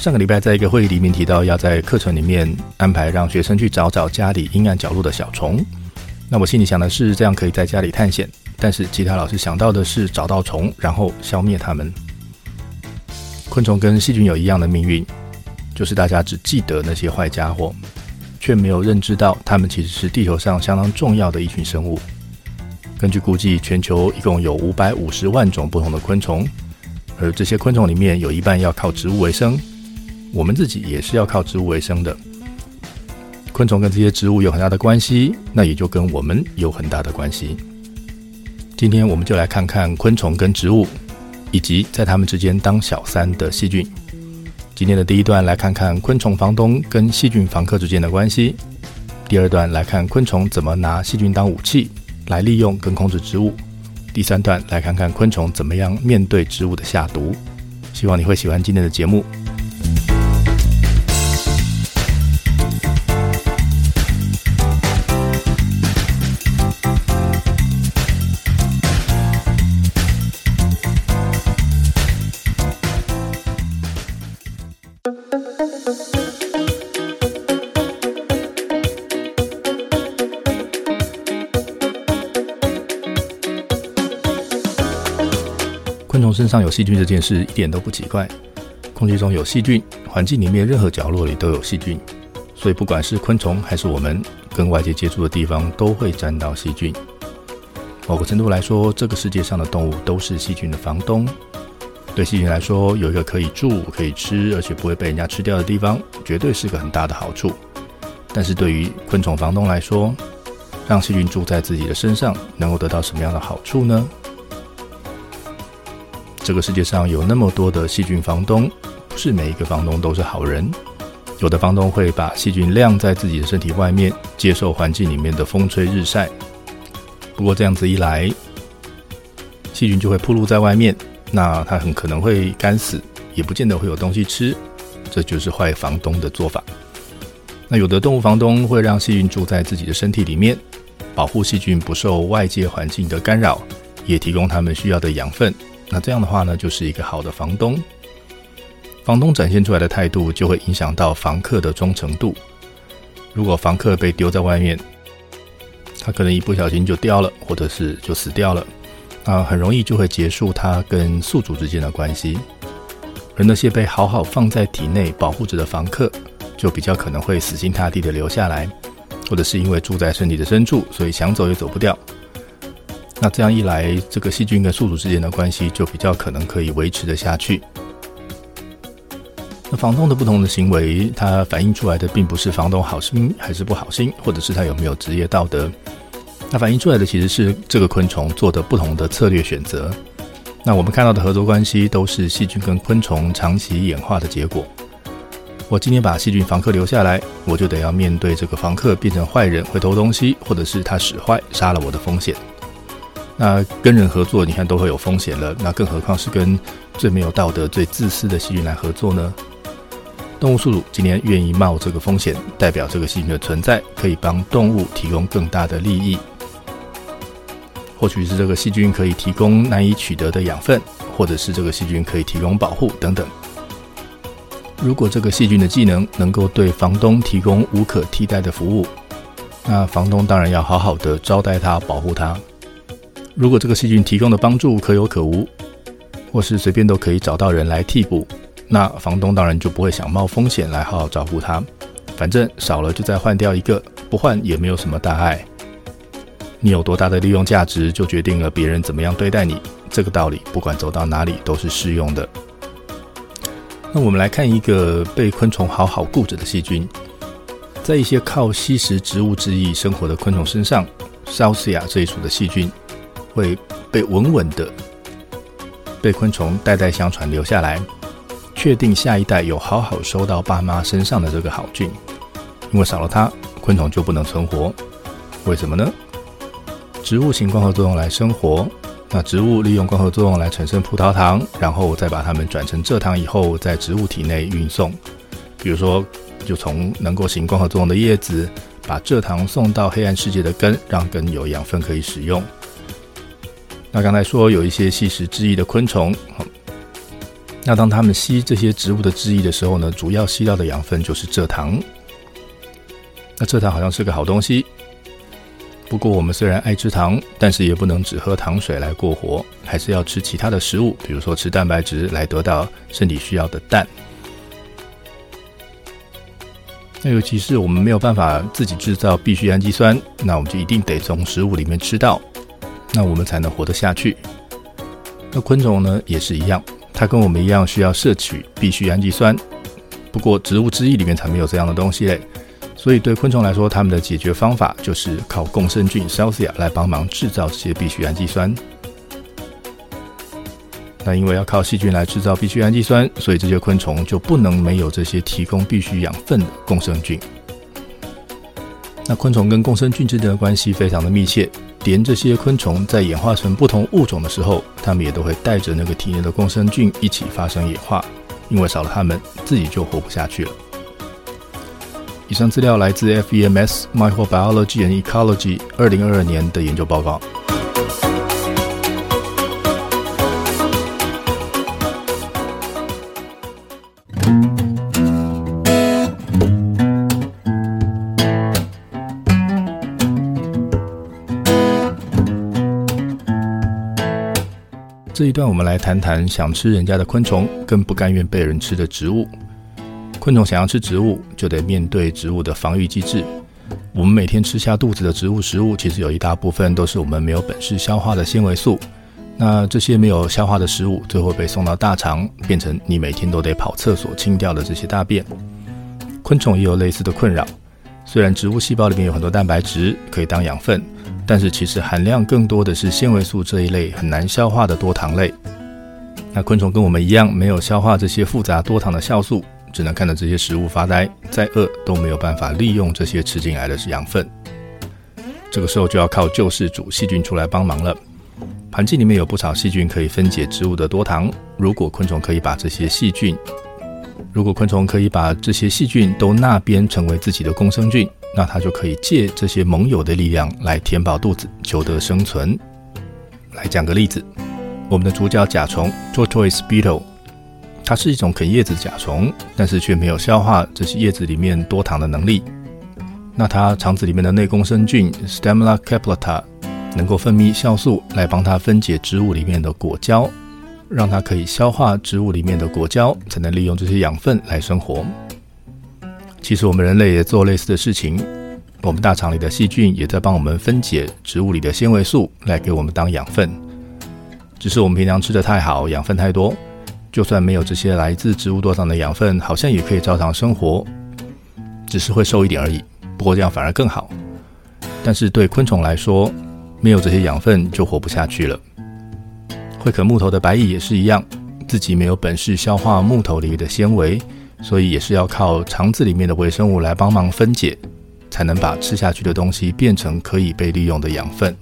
上个礼拜在一个会议里面提到，要在课程里面安排让学生去找找家里阴暗角落的小虫。那我心里想的是，这样可以在家里探险。但是其他老师想到的是找到虫，然后消灭它们。昆虫跟细菌有一样的命运，就是大家只记得那些坏家伙，却没有认知到它们其实是地球上相当重要的一群生物。根据估计，全球一共有五百五十万种不同的昆虫，而这些昆虫里面有一半要靠植物为生。我们自己也是要靠植物为生的，昆虫跟这些植物有很大的关系，那也就跟我们有很大的关系。今天我们就来看看昆虫跟植物，以及在它们之间当小三的细菌。今天的第一段来看看昆虫房东跟细菌房客之间的关系，第二段来看昆虫怎么拿细菌当武器来利用跟控制植物，第三段来看看昆虫怎么样面对植物的下毒。希望你会喜欢今天的节目。身上有细菌这件事一点都不奇怪，空气中有细菌，环境里面任何角落里都有细菌，所以不管是昆虫还是我们跟外界接触的地方都会沾到细菌。某个程度来说，这个世界上的动物都是细菌的房东。对细菌来说，有一个可以住、可以吃，而且不会被人家吃掉的地方，绝对是个很大的好处。但是对于昆虫房东来说，让细菌住在自己的身上，能够得到什么样的好处呢？这个世界上有那么多的细菌房东，不是每一个房东都是好人。有的房东会把细菌晾在自己的身体外面，接受环境里面的风吹日晒。不过这样子一来，细菌就会暴露在外面，那它很可能会干死，也不见得会有东西吃。这就是坏房东的做法。那有的动物房东会让细菌住在自己的身体里面，保护细菌不受外界环境的干扰，也提供它们需要的养分。那这样的话呢，就是一个好的房东。房东展现出来的态度，就会影响到房客的忠诚度。如果房客被丢在外面，他可能一不小心就掉了，或者是就死掉了，那很容易就会结束他跟宿主之间的关系。而那些被好好放在体内保护着的房客，就比较可能会死心塌地的留下来，或者是因为住在身体的深处，所以想走也走不掉。那这样一来，这个细菌跟宿主之间的关系就比较可能可以维持得下去。那房东的不同的行为，它反映出来的并不是房东好心还是不好心，或者是他有没有职业道德。那反映出来的其实是这个昆虫做的不同的策略选择。那我们看到的合作关系，都是细菌跟昆虫长期演化的结果。我今天把细菌房客留下来，我就得要面对这个房客变成坏人，会偷东西，或者是他使坏杀了我的风险。那跟人合作，你看都会有风险了，那更何况是跟最没有道德、最自私的细菌来合作呢？动物宿主今天愿意冒这个风险，代表这个细菌的存在可以帮动物提供更大的利益。或许是这个细菌可以提供难以取得的养分，或者是这个细菌可以提供保护等等。如果这个细菌的技能能够对房东提供无可替代的服务，那房东当然要好好的招待它、保护它。如果这个细菌提供的帮助可有可无，或是随便都可以找到人来替补，那房东当然就不会想冒风险来好好照顾它。反正少了就再换掉一个，不换也没有什么大碍。你有多大的利用价值，就决定了别人怎么样对待你。这个道理不管走到哪里都是适用的。那我们来看一个被昆虫好好顾着的细菌，在一些靠吸食植物汁液生活的昆虫身上，Southia 这一属的细菌。会被稳稳的被昆虫代代相传留下来，确定下一代有好好收到爸妈身上的这个好菌，因为少了它，昆虫就不能存活。为什么呢？植物型光合作用来生活，那植物利用光合作用来产生葡萄糖，然后再把它们转成蔗糖以后，在植物体内运送。比如说，就从能够行光合作用的叶子，把蔗糖送到黑暗世界的根，让根有养分可以使用。那刚才说有一些吸食汁液的昆虫，那当它们吸这些植物的汁液的时候呢，主要吸到的养分就是蔗糖。那蔗糖好像是个好东西，不过我们虽然爱吃糖，但是也不能只喝糖水来过活，还是要吃其他的食物，比如说吃蛋白质来得到身体需要的氮。那尤其是我们没有办法自己制造必需氨基酸，那我们就一定得从食物里面吃到，那我们才能活得下去。那昆虫呢也是一样，它跟我们一样需要摄取必需氨基酸，不过植物汁液里面才没有这样的东西嘞。所以对昆虫来说，它们的解决方法就是靠共生菌 s e l s i a 来帮忙制造这些必需氨基酸。那因为要靠细菌来制造必需氨基酸，所以这些昆虫就不能没有这些提供必需养分的共生菌。那昆虫跟共生菌之间的关系非常的密切，连这些昆虫在演化成不同物种的时候，它们也都会带着那个体内的共生菌一起发生演化，因为少了它们，自己就活不下去了。以上资料来自 FEMS Microbiology and Ecology 二零二二年的研究报告。这一段我们来谈谈想吃人家的昆虫跟不甘愿被人吃的植物。昆虫想要吃植物，就得面对植物的防御机制。我们每天吃下肚子的植物食物，其实有一大部分都是我们没有本事消化的纤维素。那这些没有消化的食物，最后被送到大肠，变成你每天都得跑厕所清掉的这些大便。昆虫也有类似的困扰。虽然植物细胞里面有很多蛋白质可以当养分。但是其实含量更多的是纤维素这一类很难消化的多糖类。那昆虫跟我们一样，没有消化这些复杂多糖的酵素，只能看着这些食物发呆，再饿都没有办法利用这些吃进来的养分。这个时候就要靠救世主细菌出来帮忙了。环境里面有不少细菌可以分解植物的多糖，如果昆虫可以把这些细菌，如果昆虫可以把这些细菌都纳编成为自己的共生菌。那它就可以借这些盟友的力量来填饱肚子，求得生存。来讲个例子，我们的主角甲虫 （Tortoise beetle），它是一种啃叶子的甲虫，但是却没有消化这些叶子里面多糖的能力。那它肠子里面的内共生菌 Stamina caplata 能够分泌酵素来帮它分解植物里面的果胶，让它可以消化植物里面的果胶，才能利用这些养分来生活。其实我们人类也做类似的事情，我们大肠里的细菌也在帮我们分解植物里的纤维素来给我们当养分。只是我们平常吃的太好，养分太多，就算没有这些来自植物多糖的养分，好像也可以照常生活，只是会瘦一点而已。不过这样反而更好。但是对昆虫来说，没有这些养分就活不下去了。会啃木头的白蚁也是一样，自己没有本事消化木头里的纤维。所以也是要靠肠子里面的微生物来帮忙分解，才能把吃下去的东西变成可以被利用的养分。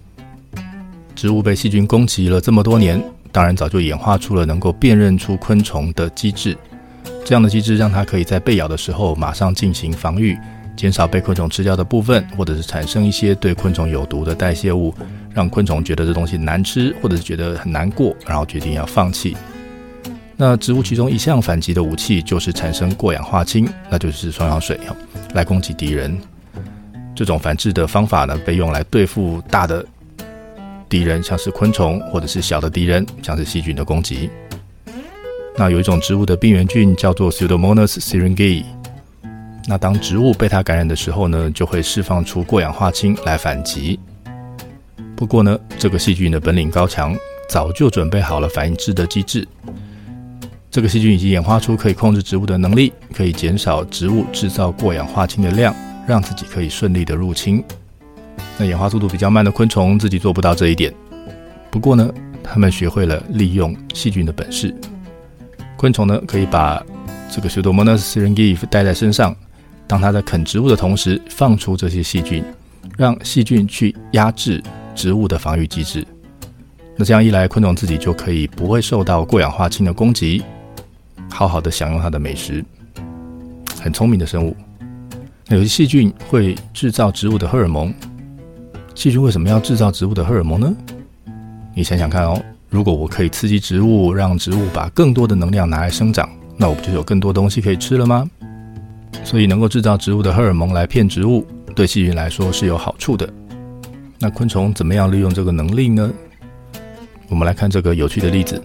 植物被细菌攻击了这么多年，当然早就演化出了能够辨认出昆虫的机制。这样的机制让它可以在被咬的时候马上进行防御，减少被昆虫吃掉的部分，或者是产生一些对昆虫有毒的代谢物，让昆虫觉得这东西难吃，或者是觉得很难过，然后决定要放弃。那植物其中一项反击的武器就是产生过氧化氢，那就是双氧水，来攻击敌人。这种反制的方法呢，被用来对付大的敌人，像是昆虫，或者是小的敌人，像是细菌的攻击。那有一种植物的病原菌叫做 Pseudomonas syringae，那当植物被它感染的时候呢，就会释放出过氧化氢来反击。不过呢，这个细菌的本领高强，早就准备好了反应制的机制。这个细菌已经演化出可以控制植物的能力，可以减少植物制造过氧化氢的量，让自己可以顺利的入侵。那演化速度比较慢的昆虫自己做不到这一点，不过呢，他们学会了利用细菌的本事。昆虫呢，可以把这个 Pseudomonas syringae 带在身上，当它在啃植物的同时，放出这些细菌，让细菌去压制植物的防御机制。那这样一来，昆虫自己就可以不会受到过氧化氢的攻击，好好的享用它的美食。很聪明的生物。那有些细菌会制造植物的荷尔蒙。细菌为什么要制造植物的荷尔蒙呢？你想想看哦，如果我可以刺激植物，让植物把更多的能量拿来生长，那我不就有更多东西可以吃了吗？所以能够制造植物的荷尔蒙来骗植物，对细菌来说是有好处的。那昆虫怎么样利用这个能力呢？我们来看这个有趣的例子：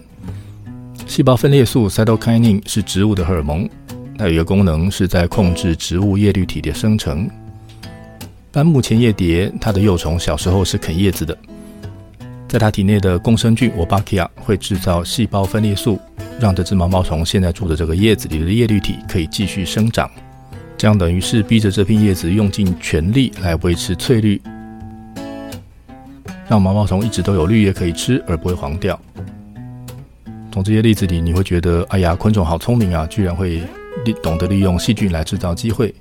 细胞分裂素 （cytokinin） 是植物的荷尔蒙，它有一个功能是在控制植物叶绿体的生成。斑木前叶蝶，它的幼虫小时候是啃叶子的，在它体内的共生菌 Wolbachia 会制造细胞分裂素，让这只毛毛虫现在住的这个叶子里的叶绿体可以继续生长。这样等于是逼着这片叶子用尽全力来维持翠绿，让毛毛虫一直都有绿叶可以吃，而不会黄掉。从这些例子里，你会觉得，哎呀，昆虫好聪明啊，居然会懂得利用细菌来制造机会。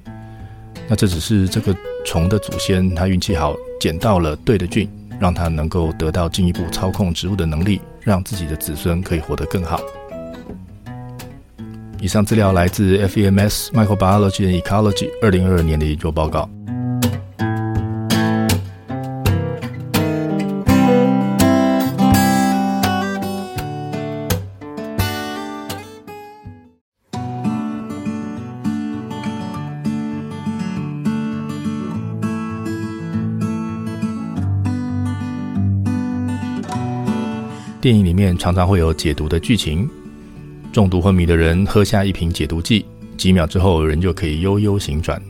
那这只是这个虫的祖先，他运气好，捡到了对的菌，让它能够得到进一步操控植物的能力，让自己的子孙可以活得更好。以上资料来自 FEMS Microbiology and Ecology 二零二二年的研究报告。电影里面常常会有解读的剧情。中毒昏迷的人喝下一瓶解毒剂，几秒之后人就可以悠悠醒转。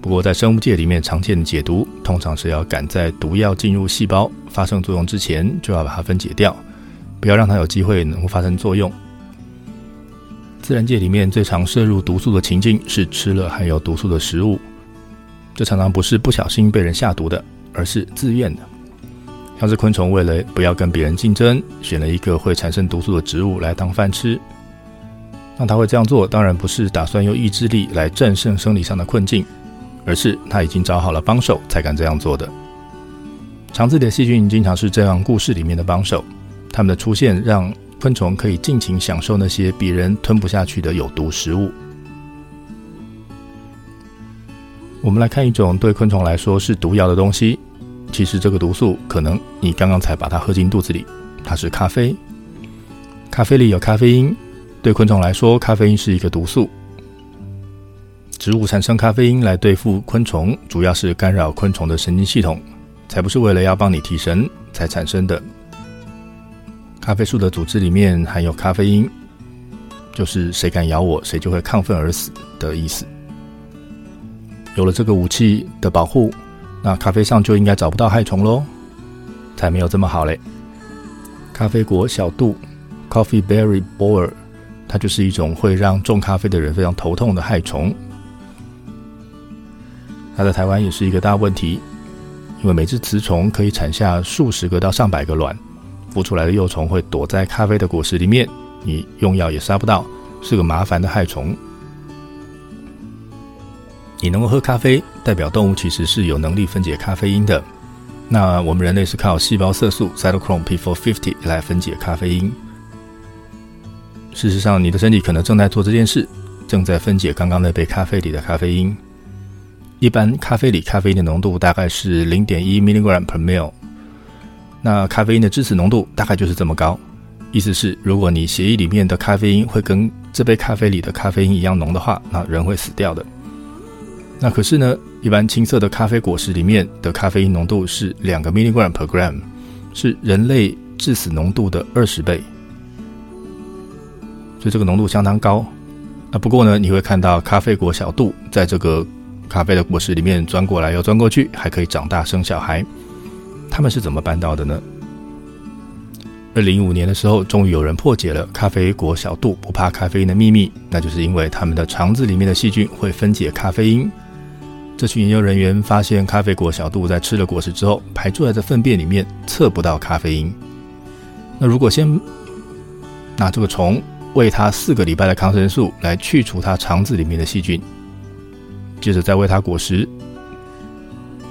不过在生物界里面，常见的解毒通常是要赶在毒药进入细胞发生作用之前，就要把它分解掉，不要让它有机会能够发生作用。自然界里面最常摄入毒素的情境是吃了含有毒素的食物，这常常不是不小心被人下毒的，而是自愿的。像是昆虫为了不要跟别人竞争，选了一个会产生毒素的植物来当饭吃。那他会这样做，当然不是打算用意志力来战胜生理上的困境，而是他已经找好了帮手才敢这样做的。肠子里的细菌经常是这样故事里面的帮手，它们的出现让昆虫可以尽情享受那些别人吞不下去的有毒食物。我们来看一种对昆虫来说是毒药的东西。其实这个毒素可能你刚刚才把它喝进肚子里，它是咖啡。咖啡里有咖啡因，对昆虫来说，咖啡因是一个毒素。植物产生咖啡因来对付昆虫，主要是干扰昆虫的神经系统，才不是为了要帮你提神才产生的。咖啡树的组织里面含有咖啡因，就是谁敢咬我，谁就会亢奋而死的意思。有了这个武器的保护。那咖啡上就应该找不到害虫喽，才没有这么好嘞。咖啡果小蠹 （Coffee Berry b o r r 它就是一种会让种咖啡的人非常头痛的害虫。它在台湾也是一个大问题，因为每只雌虫可以产下数十个到上百个卵，孵出来的幼虫会躲在咖啡的果实里面，你用药也杀不到，是个麻烦的害虫。你能够喝咖啡，代表动物其实是有能力分解咖啡因的。那我们人类是靠细胞色素 cytochrome P450 来分解咖啡因。事实上，你的身体可能正在做这件事，正在分解刚刚那杯咖啡里的咖啡因。一般咖啡里咖啡因的浓度大概是零点一 milligram per m i l 那咖啡因的致死浓度大概就是这么高。意思是，如果你血液里面的咖啡因会跟这杯咖啡里的咖啡因一样浓的话，那人会死掉的。那可是呢，一般青色的咖啡果实里面的咖啡因浓度是两个 milligram per gram，是人类致死浓度的二十倍，所以这个浓度相当高。那不过呢，你会看到咖啡果小蠹在这个咖啡的果实里面钻过来又钻过去，还可以长大生小孩。他们是怎么办到的呢？二零一五年的时候，终于有人破解了咖啡果小蠹不怕咖啡因的秘密，那就是因为他们的肠子里面的细菌会分解咖啡因。这群研究人员发现，咖啡果小蠹在吃了果实之后，排出来的粪便里面测不到咖啡因。那如果先拿这个虫喂它四个礼拜的抗生素来去除它肠子里面的细菌，接着再喂它果实，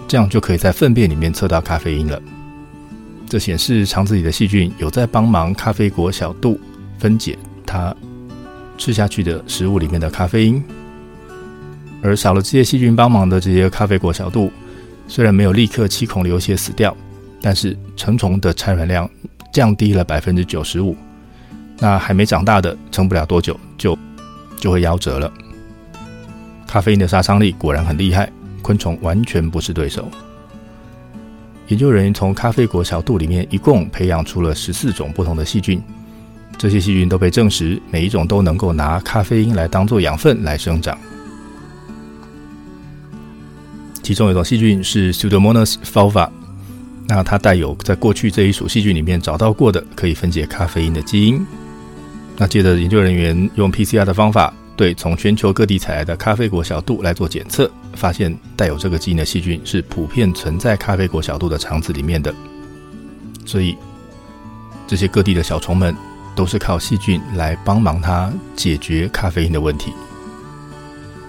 这样就可以在粪便里面测到咖啡因了。这显示肠子里的细菌有在帮忙咖啡果小蠹分解它吃下去的食物里面的咖啡因，而少了这些细菌帮忙的这些咖啡果小蠹，虽然没有立刻七孔流血死掉，但是成虫的产卵量降低了百分之九十五。那还没长大的，撑不了多久就就会夭折了。咖啡因的杀伤力果然很厉害，昆虫完全不是对手。研究人员从咖啡果小蠹里面一共培养出了十四种不同的细菌，这些细菌都被证实每一种都能够拿咖啡因来当做养分来生长。其中有一种细菌是 Pseudomonas fulva，那它带有在过去这一属细菌里面找到过的可以分解咖啡因的基因。那接着研究人员用 PCR 的方法。对，从全球各地采来的咖啡果小蠹来做检测，发现带有这个基因的细菌是普遍存在咖啡果小蠹的肠子里面的。所以，这些各地的小虫们都是靠细菌来帮忙它解决咖啡因的问题。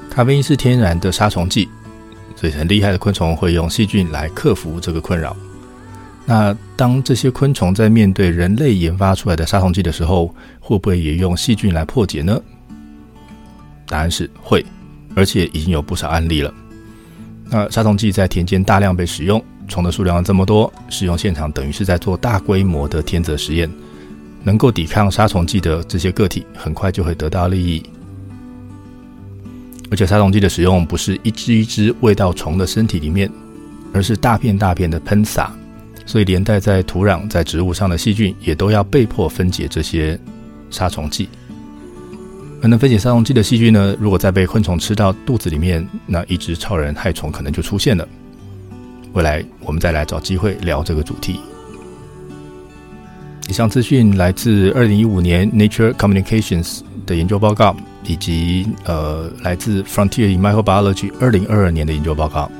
咖啡因是天然的杀虫剂，所以很厉害的昆虫会用细菌来克服这个困扰。那当这些昆虫在面对人类研发出来的杀虫剂的时候，会不会也用细菌来破解呢？答案是会，而且已经有不少案例了。那杀虫剂在田间大量被使用，虫的数量这么多，使用现场等于是在做大规模的天择实验。能够抵抗杀虫剂的这些个体，很快就会得到利益。而且杀虫剂的使用不是一只一只喂到虫的身体里面，而是大片大片的喷洒，所以连带在土壤、在植物上的细菌也都要被迫分解这些杀虫剂。而能分解杀虫剂的细菌呢，如果再被昆虫吃到肚子里面，那一只超人害虫可能就出现了。未来我们再来找机会聊这个主题。以上资讯来自二零一五年 Nature Communications 的研究报告，以及呃来自 Frontier in Microbiology 二零二二年的研究报告。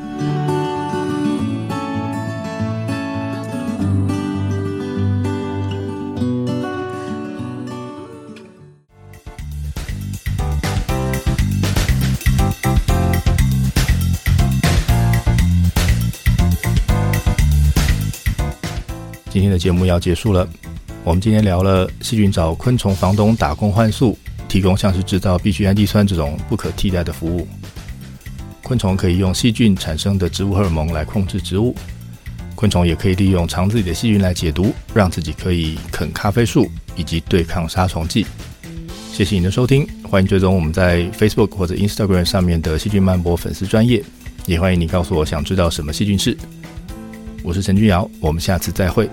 今天的节目要结束了。我们今天聊了细菌找昆虫房东打工换宿，提供像是制造必需氨基酸这种不可替代的服务。昆虫可以用细菌产生的植物荷尔蒙来控制植物，昆虫也可以利用肠子里的细菌来解毒，让自己可以啃咖啡树以及对抗杀虫剂。谢谢你的收听，欢迎追踪我们在 Facebook 或者 Instagram 上面的细菌漫播粉丝专业，也欢迎你告诉我想知道什么细菌事。我是陈君尧，我们下次再会。